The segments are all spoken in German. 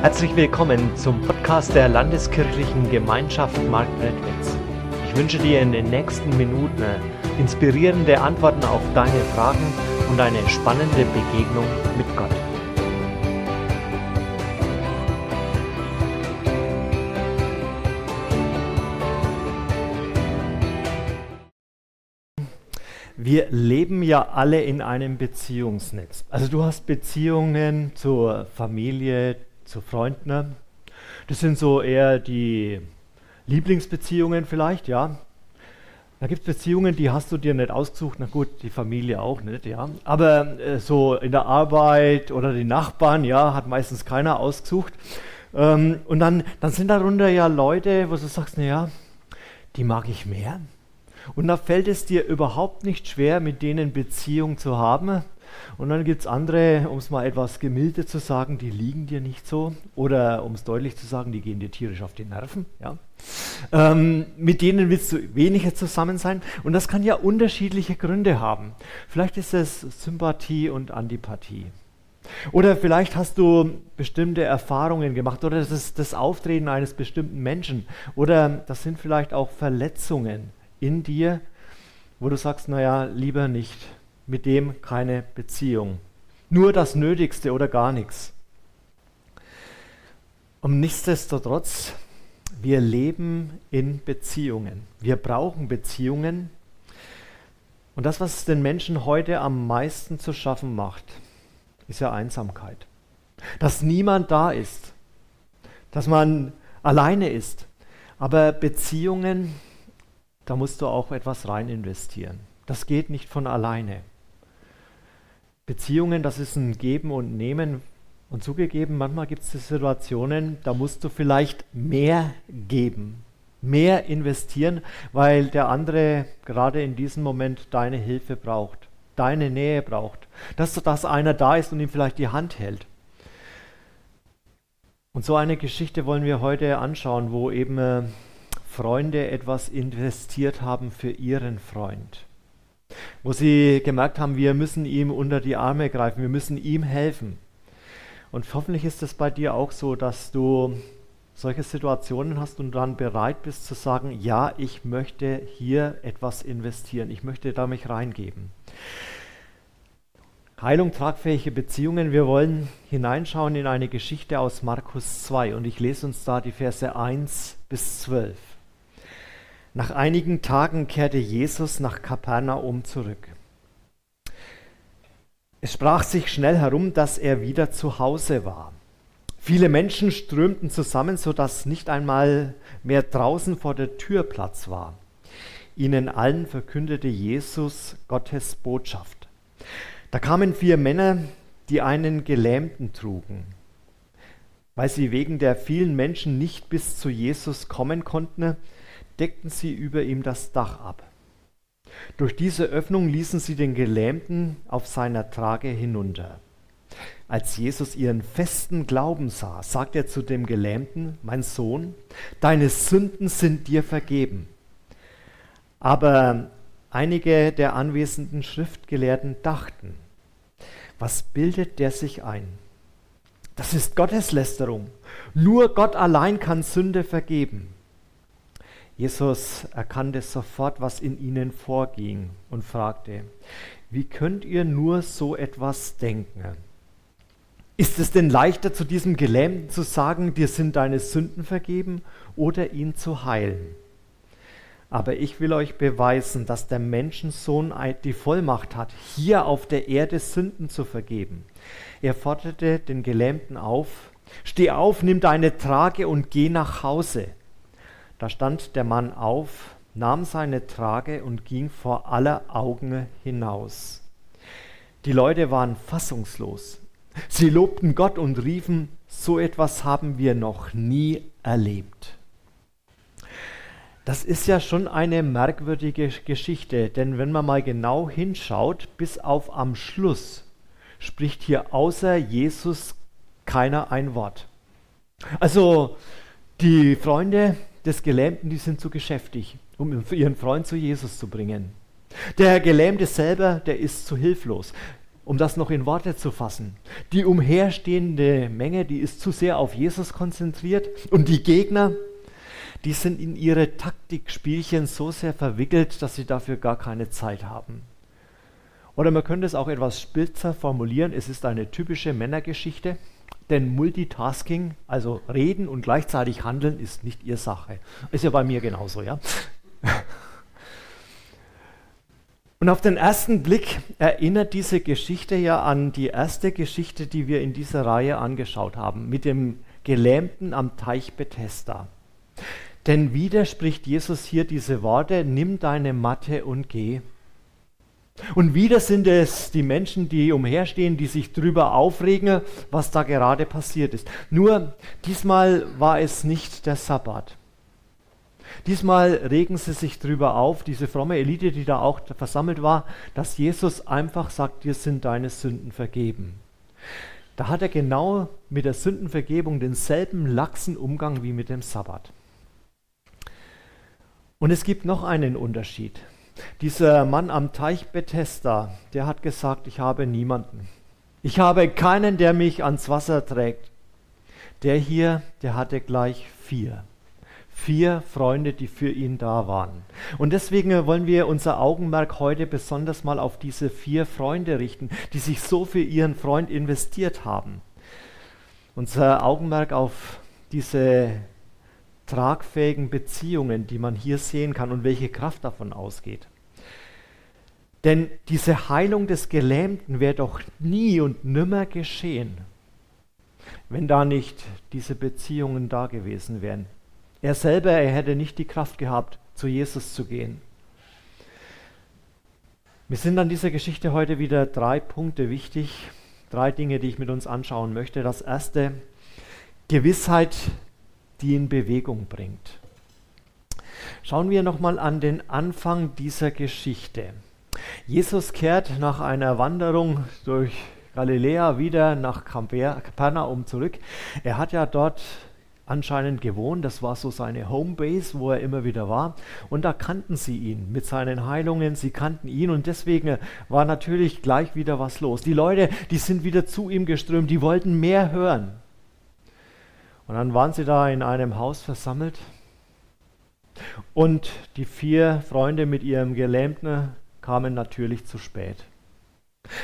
Herzlich willkommen zum Podcast der Landeskirchlichen Gemeinschaft Marktredwitz. Ich wünsche dir in den nächsten Minuten inspirierende Antworten auf deine Fragen und eine spannende Begegnung mit Gott. Wir leben ja alle in einem Beziehungsnetz. Also du hast Beziehungen zur Familie, zu Freunden. Das sind so eher die Lieblingsbeziehungen vielleicht, ja. Da gibt es Beziehungen, die hast du dir nicht ausgesucht, na gut, die Familie auch nicht, ja. Aber äh, so in der Arbeit oder die Nachbarn, ja, hat meistens keiner ausgesucht. Ähm, und dann, dann sind darunter ja Leute, wo du sagst, naja, die mag ich mehr. Und da fällt es dir überhaupt nicht schwer, mit denen Beziehung zu haben. Und dann gibt es andere, um es mal etwas gemildert zu sagen, die liegen dir nicht so. Oder um es deutlich zu sagen, die gehen dir tierisch auf die Nerven. Ja? Ähm, mit denen willst du weniger zusammen sein. Und das kann ja unterschiedliche Gründe haben. Vielleicht ist es Sympathie und Antipathie. Oder vielleicht hast du bestimmte Erfahrungen gemacht oder das ist das Auftreten eines bestimmten Menschen. Oder das sind vielleicht auch Verletzungen in dir, wo du sagst, naja, lieber nicht mit dem keine Beziehung. Nur das Nötigste oder gar nichts. Und nichtsdestotrotz, wir leben in Beziehungen. Wir brauchen Beziehungen. Und das, was den Menschen heute am meisten zu schaffen macht, ist ja Einsamkeit. Dass niemand da ist, dass man alleine ist. Aber Beziehungen, da musst du auch etwas rein investieren. Das geht nicht von alleine. Beziehungen, das ist ein Geben und Nehmen. Und zugegeben, manchmal gibt es Situationen, da musst du vielleicht mehr geben, mehr investieren, weil der andere gerade in diesem Moment deine Hilfe braucht, deine Nähe braucht, dass, dass einer da ist und ihm vielleicht die Hand hält. Und so eine Geschichte wollen wir heute anschauen, wo eben äh, Freunde etwas investiert haben für ihren Freund wo sie gemerkt haben, wir müssen ihm unter die Arme greifen, wir müssen ihm helfen. Und hoffentlich ist es bei dir auch so, dass du solche Situationen hast und dann bereit bist zu sagen, ja, ich möchte hier etwas investieren, ich möchte da mich reingeben. Heilung, tragfähige Beziehungen. Wir wollen hineinschauen in eine Geschichte aus Markus 2 und ich lese uns da die Verse 1 bis 12. Nach einigen Tagen kehrte Jesus nach Kapernaum zurück. Es sprach sich schnell herum, dass er wieder zu Hause war. Viele Menschen strömten zusammen, sodass nicht einmal mehr draußen vor der Tür Platz war. Ihnen allen verkündete Jesus Gottes Botschaft. Da kamen vier Männer, die einen Gelähmten trugen. Weil sie wegen der vielen Menschen nicht bis zu Jesus kommen konnten, deckten sie über ihm das Dach ab. Durch diese Öffnung ließen sie den Gelähmten auf seiner Trage hinunter. Als Jesus ihren festen Glauben sah, sagte er zu dem Gelähmten, mein Sohn, deine Sünden sind dir vergeben. Aber einige der anwesenden Schriftgelehrten dachten, was bildet der sich ein? Das ist Gotteslästerung. Nur Gott allein kann Sünde vergeben. Jesus erkannte sofort, was in ihnen vorging und fragte, wie könnt ihr nur so etwas denken? Ist es denn leichter zu diesem Gelähmten zu sagen, dir sind deine Sünden vergeben oder ihn zu heilen? Aber ich will euch beweisen, dass der Menschensohn die Vollmacht hat, hier auf der Erde Sünden zu vergeben. Er forderte den Gelähmten auf, steh auf, nimm deine Trage und geh nach Hause. Da stand der Mann auf, nahm seine Trage und ging vor aller Augen hinaus. Die Leute waren fassungslos. Sie lobten Gott und riefen, so etwas haben wir noch nie erlebt. Das ist ja schon eine merkwürdige Geschichte, denn wenn man mal genau hinschaut, bis auf am Schluss spricht hier außer Jesus keiner ein Wort. Also die Freunde des Gelähmten, die sind zu geschäftig, um ihren Freund zu Jesus zu bringen. Der Gelähmte selber, der ist zu hilflos. um das noch in Worte zu fassen. Die umherstehende Menge, die ist zu sehr auf Jesus konzentriert und die Gegner, die sind in ihre Taktikspielchen so sehr verwickelt, dass sie dafür gar keine Zeit haben. Oder man könnte es auch etwas spitzer formulieren, es ist eine typische Männergeschichte, denn Multitasking, also reden und gleichzeitig handeln, ist nicht ihr Sache. Ist ja bei mir genauso, ja. Und auf den ersten Blick erinnert diese Geschichte ja an die erste Geschichte, die wir in dieser Reihe angeschaut haben, mit dem Gelähmten am Teich Bethesda. Denn wieder spricht Jesus hier diese Worte, nimm deine Matte und geh. Und wieder sind es die Menschen, die umherstehen, die sich darüber aufregen, was da gerade passiert ist. Nur diesmal war es nicht der Sabbat. Diesmal regen sie sich darüber auf, diese fromme Elite, die da auch versammelt war, dass Jesus einfach sagt, dir sind deine Sünden vergeben. Da hat er genau mit der Sündenvergebung denselben laxen Umgang wie mit dem Sabbat. Und es gibt noch einen Unterschied. Dieser Mann am Teich Bethesda, der hat gesagt, ich habe niemanden. Ich habe keinen, der mich ans Wasser trägt. Der hier, der hatte gleich vier. Vier Freunde, die für ihn da waren. Und deswegen wollen wir unser Augenmerk heute besonders mal auf diese vier Freunde richten, die sich so für ihren Freund investiert haben. Unser Augenmerk auf diese tragfähigen Beziehungen, die man hier sehen kann und welche Kraft davon ausgeht. Denn diese Heilung des Gelähmten wäre doch nie und nimmer geschehen, wenn da nicht diese Beziehungen da gewesen wären. Er selber, er hätte nicht die Kraft gehabt, zu Jesus zu gehen. Mir sind an dieser Geschichte heute wieder drei Punkte wichtig, drei Dinge, die ich mit uns anschauen möchte. Das erste, Gewissheit die in Bewegung bringt. Schauen wir nochmal an den Anfang dieser Geschichte. Jesus kehrt nach einer Wanderung durch Galiläa wieder nach Kapernaum zurück. Er hat ja dort anscheinend gewohnt, das war so seine Homebase, wo er immer wieder war. Und da kannten sie ihn mit seinen Heilungen, sie kannten ihn und deswegen war natürlich gleich wieder was los. Die Leute, die sind wieder zu ihm geströmt, die wollten mehr hören. Und dann waren sie da in einem Haus versammelt und die vier Freunde mit ihrem Gelähmten kamen natürlich zu spät.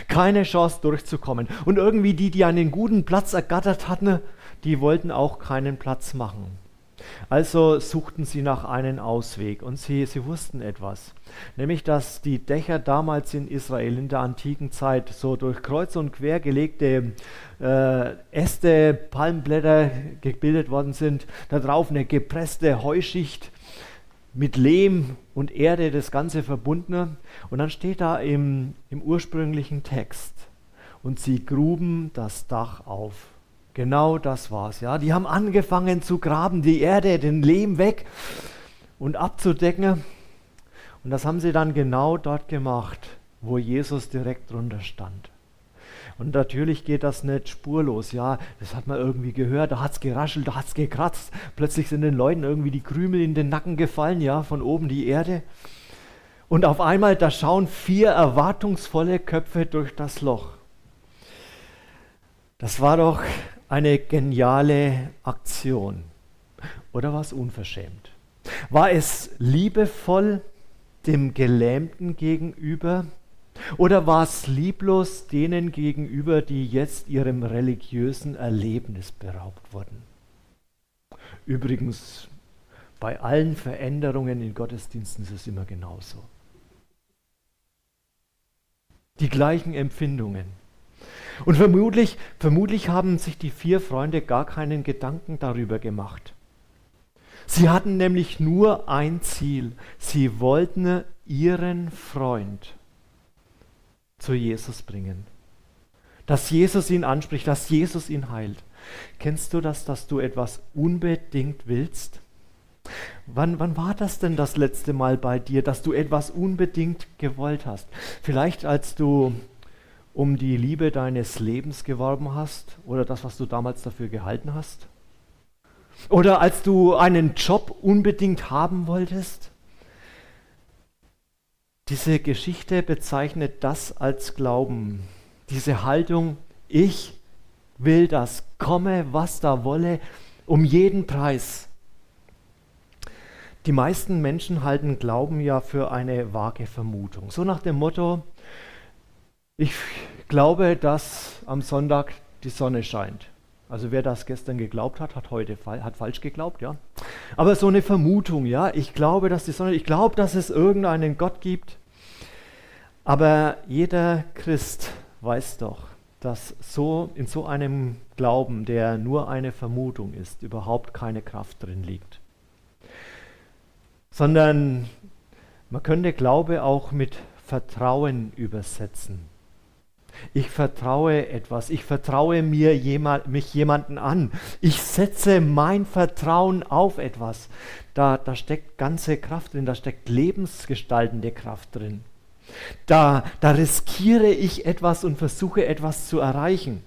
Keine Chance durchzukommen. Und irgendwie die, die einen guten Platz ergattert hatten, die wollten auch keinen Platz machen. Also suchten sie nach einem Ausweg und sie, sie wussten etwas, nämlich dass die Dächer damals in Israel in der antiken Zeit so durch Kreuz und Quer gelegte äh, Äste, Palmblätter gebildet worden sind, darauf eine gepresste Heuschicht mit Lehm und Erde, das Ganze verbunden. Und dann steht da im, im ursprünglichen Text, und sie gruben das Dach auf. Genau das war's, ja. Die haben angefangen zu graben, die Erde, den Lehm weg und abzudecken. Und das haben sie dann genau dort gemacht, wo Jesus direkt drunter stand. Und natürlich geht das nicht spurlos, ja. Das hat man irgendwie gehört, da hat es geraschelt, da hat es gekratzt. Plötzlich sind den Leuten irgendwie die Krümel in den Nacken gefallen, ja, von oben die Erde. Und auf einmal, da schauen vier erwartungsvolle Köpfe durch das Loch. Das war doch eine geniale Aktion. Oder war es unverschämt? War es liebevoll dem Gelähmten gegenüber? Oder war es lieblos denen gegenüber, die jetzt ihrem religiösen Erlebnis beraubt wurden? Übrigens, bei allen Veränderungen in Gottesdiensten ist es immer genauso. Die gleichen Empfindungen. Und vermutlich, vermutlich haben sich die vier Freunde gar keinen Gedanken darüber gemacht. Sie hatten nämlich nur ein Ziel. Sie wollten ihren Freund zu Jesus bringen. Dass Jesus ihn anspricht, dass Jesus ihn heilt. Kennst du das, dass du etwas unbedingt willst? Wann, wann war das denn das letzte Mal bei dir, dass du etwas unbedingt gewollt hast? Vielleicht als du um die Liebe deines Lebens geworben hast oder das, was du damals dafür gehalten hast? Oder als du einen Job unbedingt haben wolltest? Diese Geschichte bezeichnet das als Glauben, Diese Haltung, ich will das, komme, was da wolle, um jeden Preis. Die meisten Menschen halten Glauben ja für eine vage Vermutung. So nach dem Motto, ich glaube, dass am Sonntag die Sonne scheint. Also wer das gestern geglaubt hat, hat heute hat falsch geglaubt, ja. Aber so eine Vermutung, ja, ich glaube, dass die Sonne, ich glaube, dass es irgendeinen Gott gibt. Aber jeder Christ weiß doch, dass so in so einem Glauben, der nur eine Vermutung ist, überhaupt keine Kraft drin liegt sondern man könnte Glaube auch mit Vertrauen übersetzen. Ich vertraue etwas, ich vertraue mir jemand, mich jemanden an, ich setze mein Vertrauen auf etwas. Da, da steckt ganze Kraft drin, da steckt lebensgestaltende Kraft drin. Da, da riskiere ich etwas und versuche etwas zu erreichen.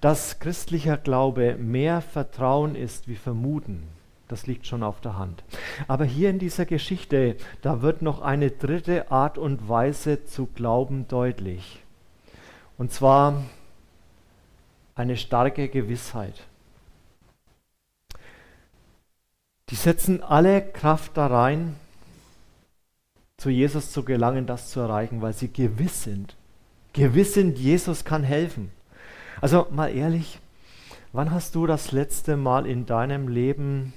Dass christlicher Glaube mehr Vertrauen ist wie Vermuten, das liegt schon auf der Hand. Aber hier in dieser Geschichte, da wird noch eine dritte Art und Weise zu glauben deutlich. Und zwar eine starke Gewissheit. Die setzen alle Kraft da rein, zu Jesus zu gelangen, das zu erreichen, weil sie gewiss sind. Gewiss sind, Jesus kann helfen. Also mal ehrlich, wann hast du das letzte Mal in deinem Leben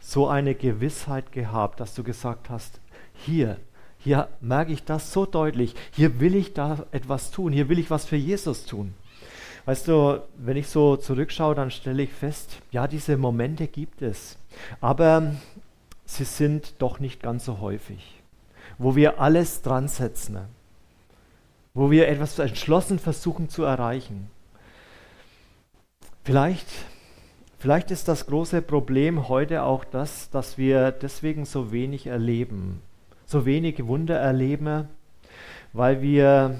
so eine Gewissheit gehabt, dass du gesagt hast, hier, hier merke ich das so deutlich, hier will ich da etwas tun, hier will ich was für Jesus tun. Weißt du, wenn ich so zurückschaue, dann stelle ich fest, ja, diese Momente gibt es, aber sie sind doch nicht ganz so häufig, wo wir alles dran setzen, wo wir etwas entschlossen versuchen zu erreichen. Vielleicht Vielleicht ist das große Problem heute auch das, dass wir deswegen so wenig erleben, so wenig Wunder erleben, weil wir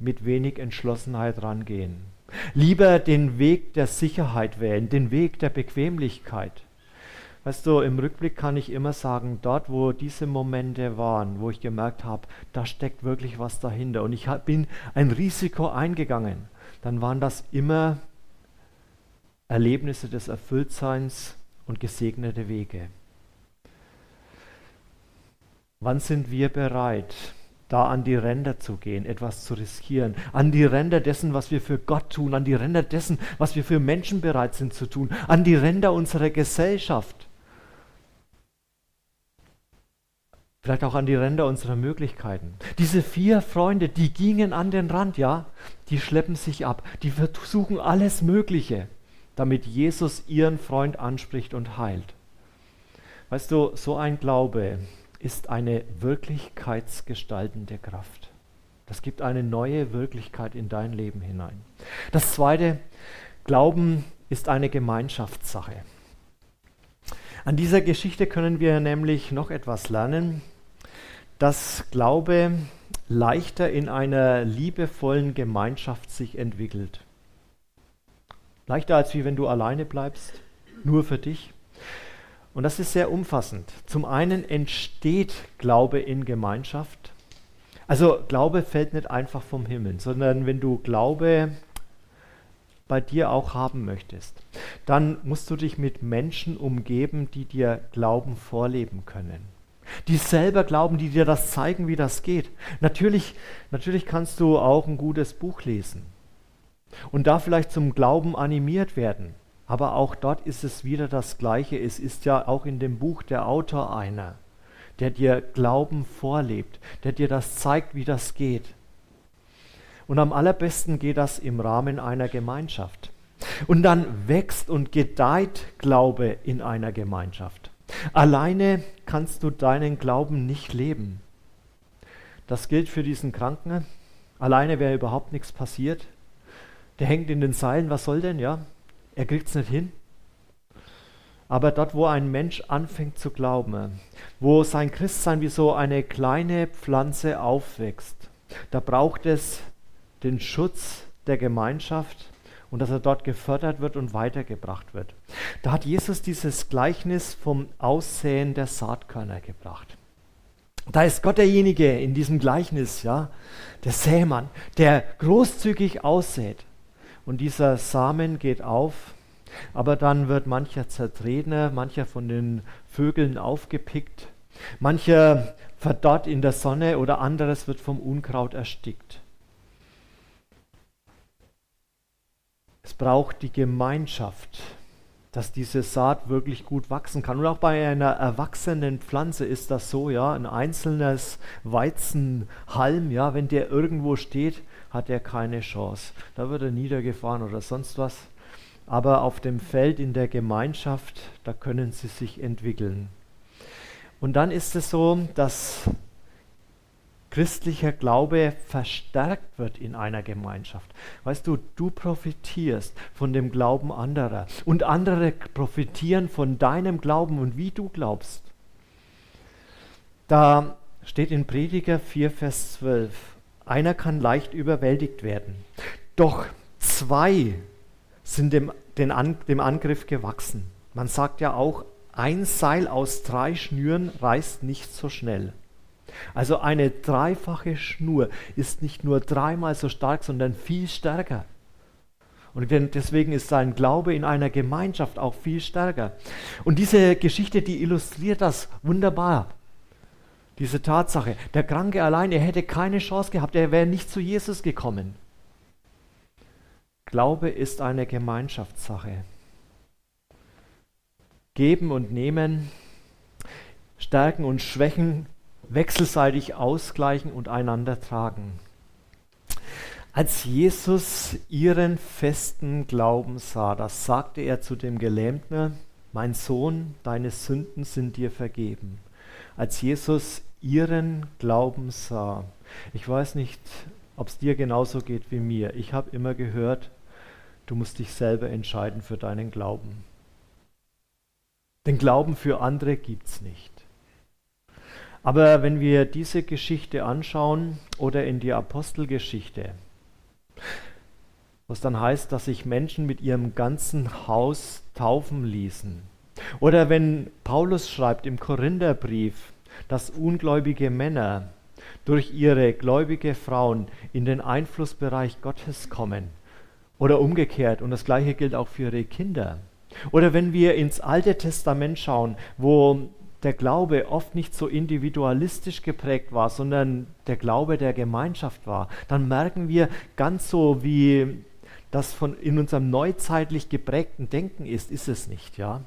mit wenig Entschlossenheit rangehen. Lieber den Weg der Sicherheit wählen, den Weg der Bequemlichkeit. Weißt du, im Rückblick kann ich immer sagen, dort, wo diese Momente waren, wo ich gemerkt habe, da steckt wirklich was dahinter und ich bin ein Risiko eingegangen, dann waren das immer Erlebnisse des Erfülltseins und gesegnete Wege. Wann sind wir bereit, da an die Ränder zu gehen, etwas zu riskieren, an die Ränder dessen, was wir für Gott tun, an die Ränder dessen, was wir für Menschen bereit sind zu tun, an die Ränder unserer Gesellschaft, vielleicht auch an die Ränder unserer Möglichkeiten. Diese vier Freunde, die gingen an den Rand, ja, die schleppen sich ab, die versuchen alles Mögliche damit Jesus ihren Freund anspricht und heilt. Weißt du, so ein Glaube ist eine wirklichkeitsgestaltende Kraft. Das gibt eine neue Wirklichkeit in dein Leben hinein. Das zweite, Glauben ist eine Gemeinschaftssache. An dieser Geschichte können wir nämlich noch etwas lernen, dass Glaube leichter in einer liebevollen Gemeinschaft sich entwickelt. Leichter als wie wenn du alleine bleibst, nur für dich. Und das ist sehr umfassend. Zum einen entsteht Glaube in Gemeinschaft. Also Glaube fällt nicht einfach vom Himmel, sondern wenn du Glaube bei dir auch haben möchtest, dann musst du dich mit Menschen umgeben, die dir Glauben vorleben können. Die selber glauben, die dir das zeigen, wie das geht. Natürlich, natürlich kannst du auch ein gutes Buch lesen und da vielleicht zum Glauben animiert werden. Aber auch dort ist es wieder das Gleiche. Es ist ja auch in dem Buch der Autor einer, der dir Glauben vorlebt, der dir das zeigt, wie das geht. Und am allerbesten geht das im Rahmen einer Gemeinschaft. Und dann wächst und gedeiht Glaube in einer Gemeinschaft. Alleine kannst du deinen Glauben nicht leben. Das gilt für diesen Kranken. Alleine wäre überhaupt nichts passiert der hängt in den Seilen, was soll denn, ja? Er kriegt es nicht hin. Aber dort, wo ein Mensch anfängt zu glauben, wo sein Christsein wie so eine kleine Pflanze aufwächst, da braucht es den Schutz der Gemeinschaft und dass er dort gefördert wird und weitergebracht wird. Da hat Jesus dieses Gleichnis vom Aussäen der Saatkörner gebracht. Da ist Gott derjenige in diesem Gleichnis, ja, der Sämann, der großzügig aussät. Und dieser Samen geht auf, aber dann wird mancher zertreten, mancher von den Vögeln aufgepickt, mancher verdorrt in der Sonne oder anderes wird vom Unkraut erstickt. Es braucht die Gemeinschaft dass diese Saat wirklich gut wachsen kann. Und auch bei einer erwachsenen Pflanze ist das so, ja, ein einzelnes Weizenhalm, ja, wenn der irgendwo steht, hat er keine Chance. Da wird er niedergefahren oder sonst was. Aber auf dem Feld in der Gemeinschaft, da können sie sich entwickeln. Und dann ist es so, dass christlicher Glaube verstärkt wird in einer Gemeinschaft. Weißt du, du profitierst von dem Glauben anderer und andere profitieren von deinem Glauben und wie du glaubst. Da steht in Prediger 4, Vers 12, einer kann leicht überwältigt werden, doch zwei sind dem, An, dem Angriff gewachsen. Man sagt ja auch, ein Seil aus drei Schnüren reißt nicht so schnell. Also eine dreifache Schnur ist nicht nur dreimal so stark, sondern viel stärker. Und deswegen ist sein Glaube in einer Gemeinschaft auch viel stärker. Und diese Geschichte, die illustriert das wunderbar. Diese Tatsache. Der Kranke allein, er hätte keine Chance gehabt, er wäre nicht zu Jesus gekommen. Glaube ist eine Gemeinschaftssache. Geben und nehmen, Stärken und Schwächen wechselseitig ausgleichen und einander tragen. Als Jesus ihren festen Glauben sah, das sagte er zu dem Gelähmten, mein Sohn, deine Sünden sind dir vergeben. Als Jesus ihren Glauben sah, ich weiß nicht, ob es dir genauso geht wie mir, ich habe immer gehört, du musst dich selber entscheiden für deinen Glauben. Den Glauben für andere gibt es nicht. Aber wenn wir diese Geschichte anschauen oder in die Apostelgeschichte, was dann heißt, dass sich Menschen mit ihrem ganzen Haus taufen ließen. Oder wenn Paulus schreibt im Korintherbrief, dass ungläubige Männer durch ihre gläubige Frauen in den Einflussbereich Gottes kommen. Oder umgekehrt, und das gleiche gilt auch für ihre Kinder. Oder wenn wir ins Alte Testament schauen, wo der Glaube oft nicht so individualistisch geprägt war, sondern der Glaube der Gemeinschaft war, dann merken wir ganz so, wie das von in unserem neuzeitlich geprägten Denken ist, ist es nicht, ja?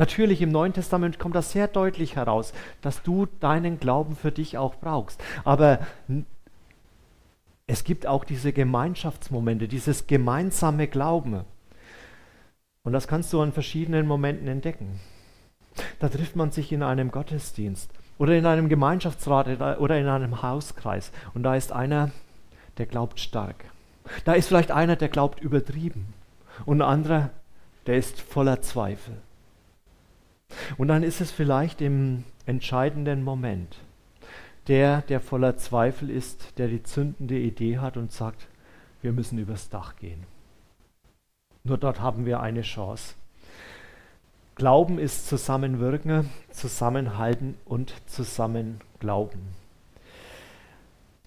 Natürlich im Neuen Testament kommt das sehr deutlich heraus, dass du deinen Glauben für dich auch brauchst. Aber es gibt auch diese Gemeinschaftsmomente, dieses gemeinsame Glauben. Und das kannst du an verschiedenen Momenten entdecken. Da trifft man sich in einem Gottesdienst oder in einem Gemeinschaftsrat oder in einem Hauskreis und da ist einer, der glaubt stark. Da ist vielleicht einer, der glaubt übertrieben und ein anderer, der ist voller Zweifel. Und dann ist es vielleicht im entscheidenden Moment der, der voller Zweifel ist, der die zündende Idee hat und sagt, wir müssen übers Dach gehen. Nur dort haben wir eine Chance. Glauben ist Zusammenwirken, Zusammenhalten und Zusammenglauben.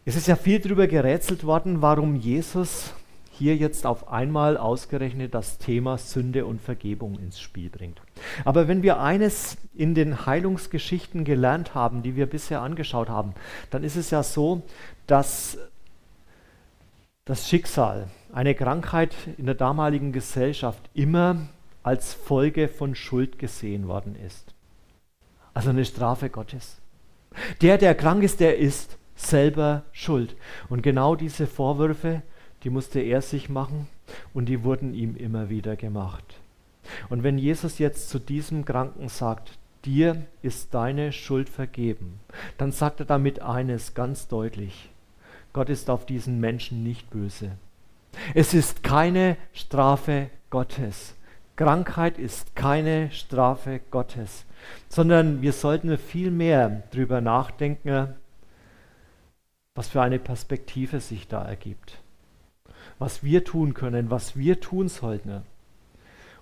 Es ist ja viel darüber gerätselt worden, warum Jesus hier jetzt auf einmal ausgerechnet das Thema Sünde und Vergebung ins Spiel bringt. Aber wenn wir eines in den Heilungsgeschichten gelernt haben, die wir bisher angeschaut haben, dann ist es ja so, dass das Schicksal, eine Krankheit in der damaligen Gesellschaft immer als Folge von Schuld gesehen worden ist. Also eine Strafe Gottes. Der, der krank ist, der ist selber schuld. Und genau diese Vorwürfe, die musste er sich machen und die wurden ihm immer wieder gemacht. Und wenn Jesus jetzt zu diesem Kranken sagt, dir ist deine Schuld vergeben, dann sagt er damit eines ganz deutlich. Gott ist auf diesen Menschen nicht böse. Es ist keine Strafe Gottes. Krankheit ist keine Strafe Gottes, sondern wir sollten viel mehr darüber nachdenken, was für eine Perspektive sich da ergibt, was wir tun können, was wir tun sollten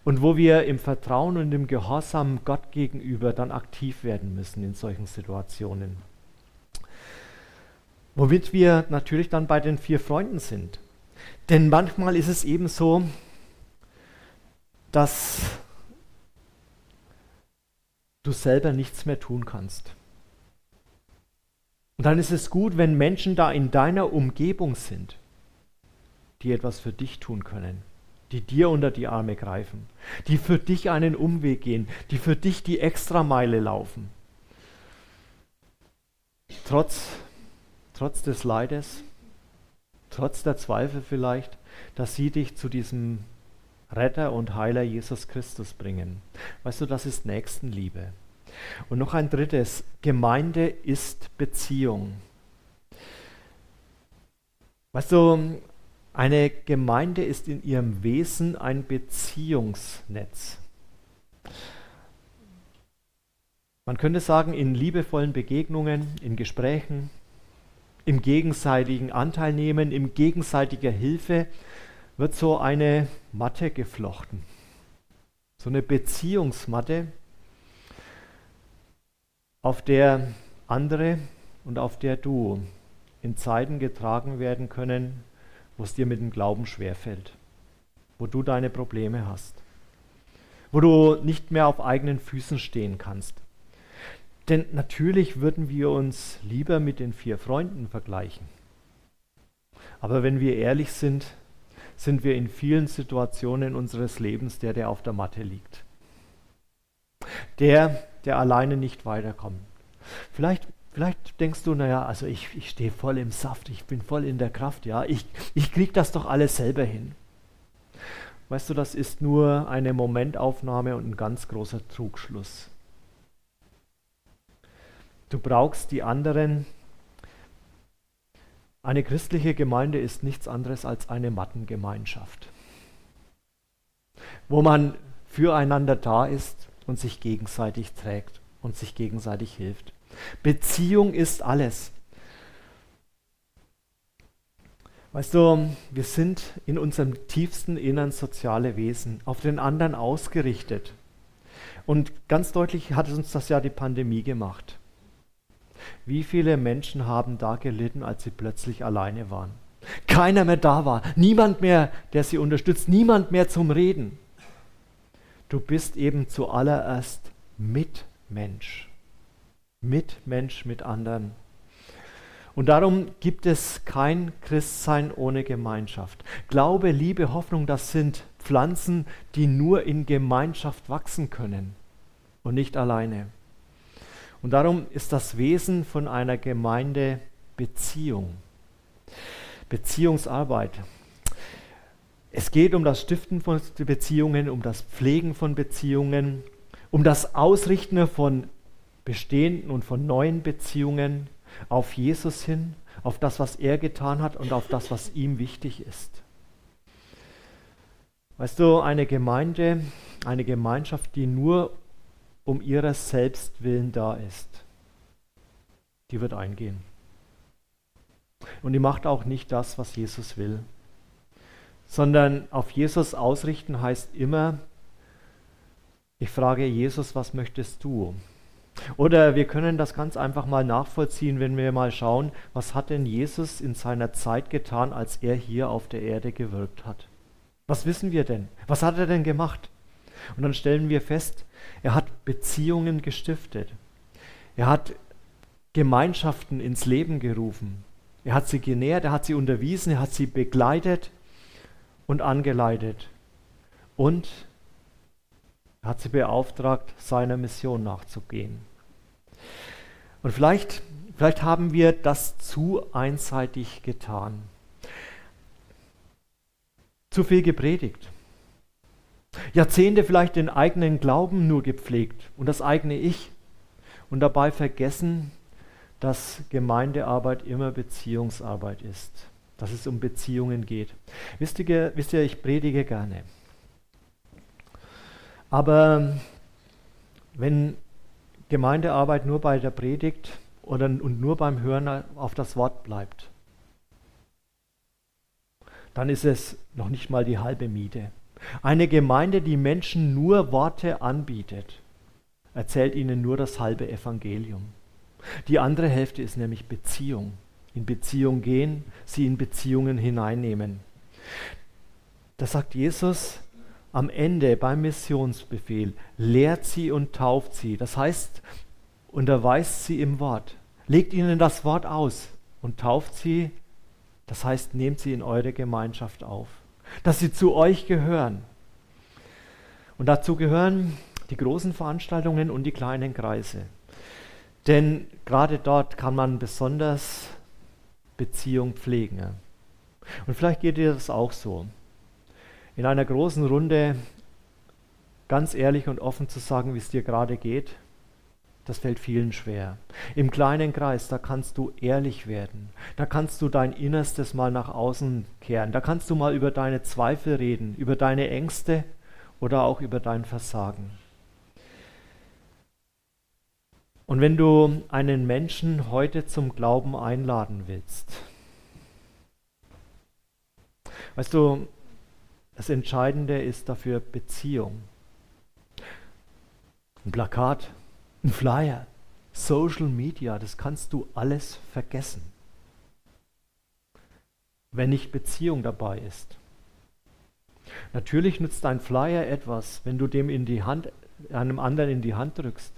und wo wir im Vertrauen und im Gehorsam Gott gegenüber dann aktiv werden müssen in solchen Situationen. Womit wir natürlich dann bei den vier Freunden sind. Denn manchmal ist es eben so, dass du selber nichts mehr tun kannst. Und dann ist es gut, wenn Menschen da in deiner Umgebung sind, die etwas für dich tun können, die dir unter die Arme greifen, die für dich einen Umweg gehen, die für dich die Extrameile laufen. Trotz, trotz des Leides, trotz der Zweifel vielleicht, dass sie dich zu diesem Retter und Heiler Jesus Christus bringen. Weißt du, das ist Nächstenliebe. Und noch ein drittes, Gemeinde ist Beziehung. Weißt du, eine Gemeinde ist in ihrem Wesen ein Beziehungsnetz. Man könnte sagen, in liebevollen Begegnungen, in Gesprächen, im gegenseitigen Anteilnehmen, im gegenseitiger Hilfe wird so eine Matte geflochten. So eine Beziehungsmatte, auf der andere und auf der du in Zeiten getragen werden können, wo es dir mit dem Glauben schwerfällt, wo du deine Probleme hast, wo du nicht mehr auf eigenen Füßen stehen kannst. Denn natürlich würden wir uns lieber mit den vier Freunden vergleichen. Aber wenn wir ehrlich sind, sind wir in vielen Situationen unseres Lebens der, der auf der Matte liegt. Der, der alleine nicht weiterkommt. Vielleicht, vielleicht denkst du, naja, also ich, ich stehe voll im Saft, ich bin voll in der Kraft, ja, ich, ich kriege das doch alles selber hin. Weißt du, das ist nur eine Momentaufnahme und ein ganz großer Trugschluss. Du brauchst die anderen, eine christliche Gemeinde ist nichts anderes als eine Mattengemeinschaft, wo man füreinander da ist und sich gegenseitig trägt und sich gegenseitig hilft. Beziehung ist alles. Weißt du, wir sind in unserem tiefsten Innern soziale Wesen, auf den anderen ausgerichtet. Und ganz deutlich hat uns das ja die Pandemie gemacht. Wie viele Menschen haben da gelitten, als sie plötzlich alleine waren? Keiner mehr da war, niemand mehr, der sie unterstützt, niemand mehr zum Reden. Du bist eben zuallererst Mitmensch. Mitmensch mit anderen. Und darum gibt es kein Christsein ohne Gemeinschaft. Glaube, Liebe, Hoffnung, das sind Pflanzen, die nur in Gemeinschaft wachsen können und nicht alleine. Und darum ist das Wesen von einer Gemeinde Beziehung. Beziehungsarbeit. Es geht um das Stiften von Beziehungen, um das Pflegen von Beziehungen, um das Ausrichten von bestehenden und von neuen Beziehungen auf Jesus hin, auf das, was er getan hat und auf das, was ihm wichtig ist. Weißt du, eine Gemeinde, eine Gemeinschaft, die nur um ihres Selbst willen da ist, die wird eingehen. Und die macht auch nicht das, was Jesus will, sondern auf Jesus ausrichten heißt immer, ich frage Jesus, was möchtest du? Oder wir können das ganz einfach mal nachvollziehen, wenn wir mal schauen, was hat denn Jesus in seiner Zeit getan, als er hier auf der Erde gewirkt hat? Was wissen wir denn? Was hat er denn gemacht? Und dann stellen wir fest, er hat Beziehungen gestiftet. Er hat Gemeinschaften ins Leben gerufen. Er hat sie genährt, er hat sie unterwiesen, er hat sie begleitet und angeleitet. Und er hat sie beauftragt, seiner Mission nachzugehen. Und vielleicht, vielleicht haben wir das zu einseitig getan. Zu viel gepredigt. Jahrzehnte vielleicht den eigenen Glauben nur gepflegt und das eigene Ich und dabei vergessen, dass Gemeindearbeit immer Beziehungsarbeit ist, dass es um Beziehungen geht. Wisst ihr, wisst ihr ich predige gerne. Aber wenn Gemeindearbeit nur bei der Predigt oder, und nur beim Hören auf das Wort bleibt, dann ist es noch nicht mal die halbe Miete. Eine Gemeinde, die Menschen nur Worte anbietet, erzählt ihnen nur das halbe Evangelium. Die andere Hälfte ist nämlich Beziehung. in Beziehung gehen, sie in Beziehungen hineinnehmen. Da sagt Jesus am Ende beim Missionsbefehl, lehrt sie und tauft sie. Das heißt, unterweist sie im Wort, legt ihnen das Wort aus und tauft sie. Das heißt, nehmt sie in eure Gemeinschaft auf, dass sie zu euch gehören. Und dazu gehören die großen Veranstaltungen und die kleinen Kreise. Denn gerade dort kann man besonders Beziehung pflegen. Und vielleicht geht dir das auch so. In einer großen Runde ganz ehrlich und offen zu sagen, wie es dir gerade geht, das fällt vielen schwer. Im kleinen Kreis, da kannst du ehrlich werden. Da kannst du dein Innerstes mal nach außen kehren. Da kannst du mal über deine Zweifel reden, über deine Ängste oder auch über dein Versagen. Und wenn du einen Menschen heute zum Glauben einladen willst, weißt du, das Entscheidende ist dafür Beziehung. Ein Plakat, ein Flyer, Social Media, das kannst du alles vergessen, wenn nicht Beziehung dabei ist. Natürlich nützt ein Flyer etwas, wenn du dem in die Hand, einem anderen in die Hand drückst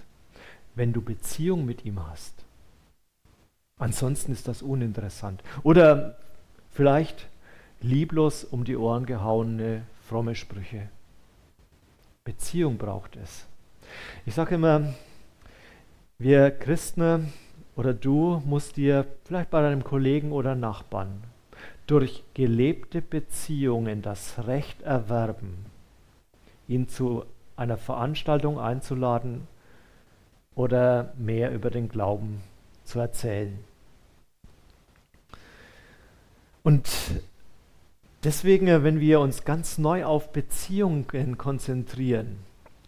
wenn du Beziehung mit ihm hast. Ansonsten ist das uninteressant. Oder vielleicht lieblos um die Ohren gehauene fromme Sprüche. Beziehung braucht es. Ich sage immer, wir Christen oder du musst dir vielleicht bei deinem Kollegen oder Nachbarn durch gelebte Beziehungen das Recht erwerben, ihn zu einer Veranstaltung einzuladen, oder mehr über den Glauben zu erzählen. Und deswegen, wenn wir uns ganz neu auf Beziehungen konzentrieren,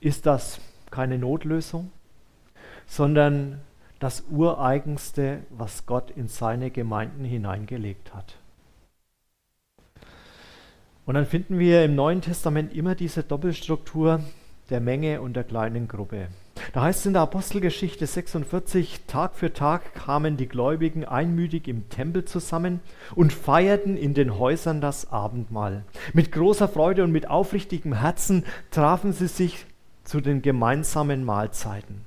ist das keine Notlösung, sondern das Ureigenste, was Gott in seine Gemeinden hineingelegt hat. Und dann finden wir im Neuen Testament immer diese Doppelstruktur der Menge und der kleinen Gruppe. Da heißt es in der Apostelgeschichte 46, Tag für Tag kamen die Gläubigen einmütig im Tempel zusammen und feierten in den Häusern das Abendmahl. Mit großer Freude und mit aufrichtigem Herzen trafen sie sich zu den gemeinsamen Mahlzeiten.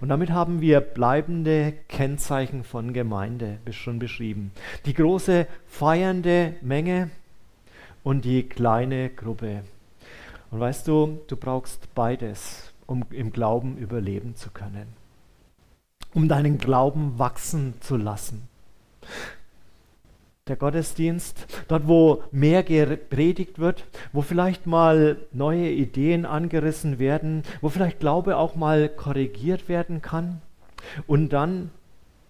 Und damit haben wir bleibende Kennzeichen von Gemeinde schon beschrieben. Die große feiernde Menge und die kleine Gruppe. Und weißt du, du brauchst beides um im Glauben überleben zu können, um deinen Glauben wachsen zu lassen. Der Gottesdienst, dort wo mehr gepredigt wird, wo vielleicht mal neue Ideen angerissen werden, wo vielleicht Glaube auch mal korrigiert werden kann. Und dann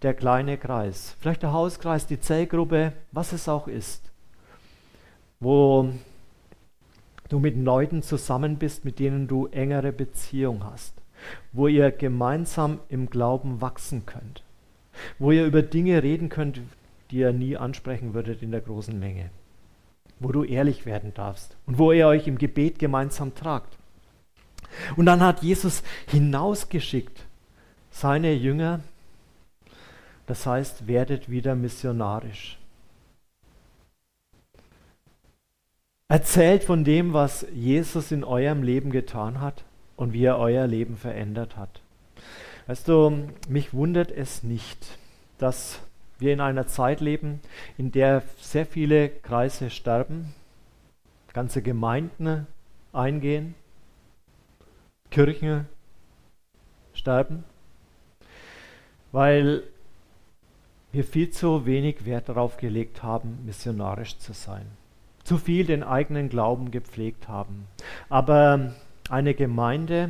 der kleine Kreis, vielleicht der Hauskreis, die Zellgruppe, was es auch ist, wo du mit Leuten zusammen bist, mit denen du engere Beziehung hast, wo ihr gemeinsam im Glauben wachsen könnt, wo ihr über Dinge reden könnt, die ihr nie ansprechen würdet in der großen Menge, wo du ehrlich werden darfst und wo ihr euch im Gebet gemeinsam tragt. Und dann hat Jesus hinausgeschickt seine Jünger, das heißt, werdet wieder missionarisch. Erzählt von dem, was Jesus in eurem Leben getan hat und wie er euer Leben verändert hat. Weißt du, mich wundert es nicht, dass wir in einer Zeit leben, in der sehr viele Kreise sterben, ganze Gemeinden eingehen, Kirchen sterben, weil wir viel zu wenig Wert darauf gelegt haben, missionarisch zu sein zu viel den eigenen Glauben gepflegt haben. Aber eine Gemeinde,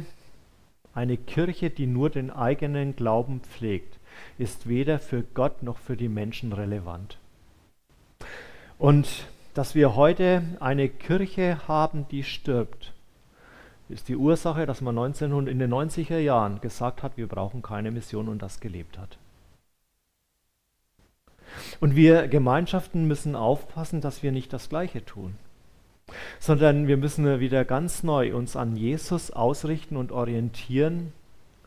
eine Kirche, die nur den eigenen Glauben pflegt, ist weder für Gott noch für die Menschen relevant. Und dass wir heute eine Kirche haben, die stirbt, ist die Ursache, dass man 1900, in den 90er Jahren gesagt hat, wir brauchen keine Mission und das gelebt hat. Und wir Gemeinschaften müssen aufpassen, dass wir nicht das Gleiche tun, sondern wir müssen wieder ganz neu uns an Jesus ausrichten und orientieren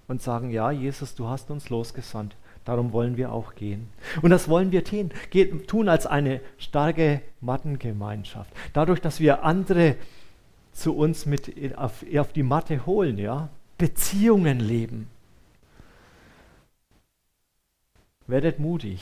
und sagen, ja, Jesus, du hast uns losgesandt. Darum wollen wir auch gehen. Und das wollen wir tun als eine starke Mattengemeinschaft. Dadurch, dass wir andere zu uns mit auf, auf die Matte holen, ja, Beziehungen leben. Werdet mutig,